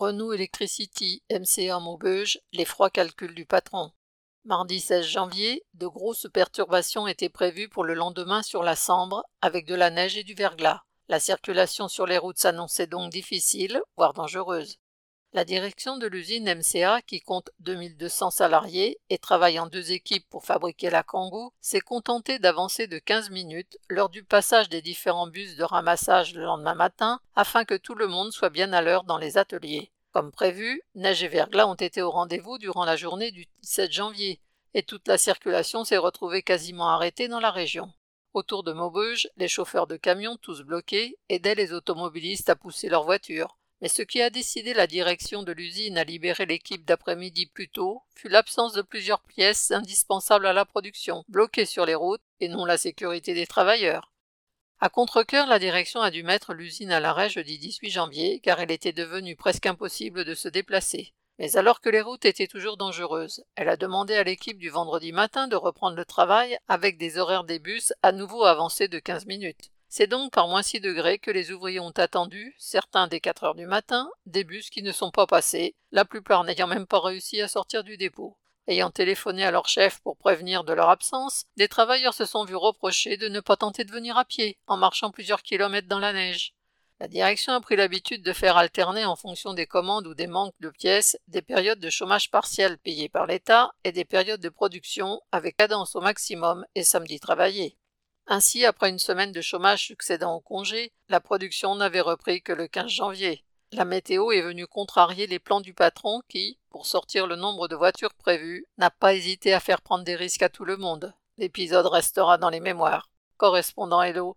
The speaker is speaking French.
Renault Electricity MCA Maubeuge, les froids calculs du patron. Mardi 16 janvier, de grosses perturbations étaient prévues pour le lendemain sur la Sambre, avec de la neige et du verglas. La circulation sur les routes s'annonçait donc difficile, voire dangereuse. La direction de l'usine MCA, qui compte 2200 salariés et travaille en deux équipes pour fabriquer la Kangoo, s'est contentée d'avancer de 15 minutes lors du passage des différents bus de ramassage le lendemain matin afin que tout le monde soit bien à l'heure dans les ateliers. Comme prévu, neige et verglas ont été au rendez-vous durant la journée du 17 janvier et toute la circulation s'est retrouvée quasiment arrêtée dans la région. Autour de Maubeuge, les chauffeurs de camions, tous bloqués, aidaient les automobilistes à pousser leurs voitures. Mais ce qui a décidé la direction de l'usine à libérer l'équipe d'après-midi plus tôt fut l'absence de plusieurs pièces indispensables à la production, bloquées sur les routes, et non la sécurité des travailleurs. À contre la direction a dû mettre l'usine à l'arrêt jeudi 18 janvier, car il était devenu presque impossible de se déplacer. Mais alors que les routes étaient toujours dangereuses, elle a demandé à l'équipe du vendredi matin de reprendre le travail avec des horaires des bus à nouveau avancés de 15 minutes. C'est donc par moins 6 degrés que les ouvriers ont attendu, certains dès 4 heures du matin, des bus qui ne sont pas passés, la plupart n'ayant même pas réussi à sortir du dépôt. Ayant téléphoné à leur chef pour prévenir de leur absence, des travailleurs se sont vus reprocher de ne pas tenter de venir à pied, en marchant plusieurs kilomètres dans la neige. La direction a pris l'habitude de faire alterner en fonction des commandes ou des manques de pièces des périodes de chômage partiel payées par l'État et des périodes de production avec cadence au maximum et samedi travaillé. Ainsi, après une semaine de chômage succédant au congé, la production n'avait repris que le 15 janvier. La météo est venue contrarier les plans du patron qui, pour sortir le nombre de voitures prévues, n'a pas hésité à faire prendre des risques à tout le monde. L'épisode restera dans les mémoires. Correspondant Hello.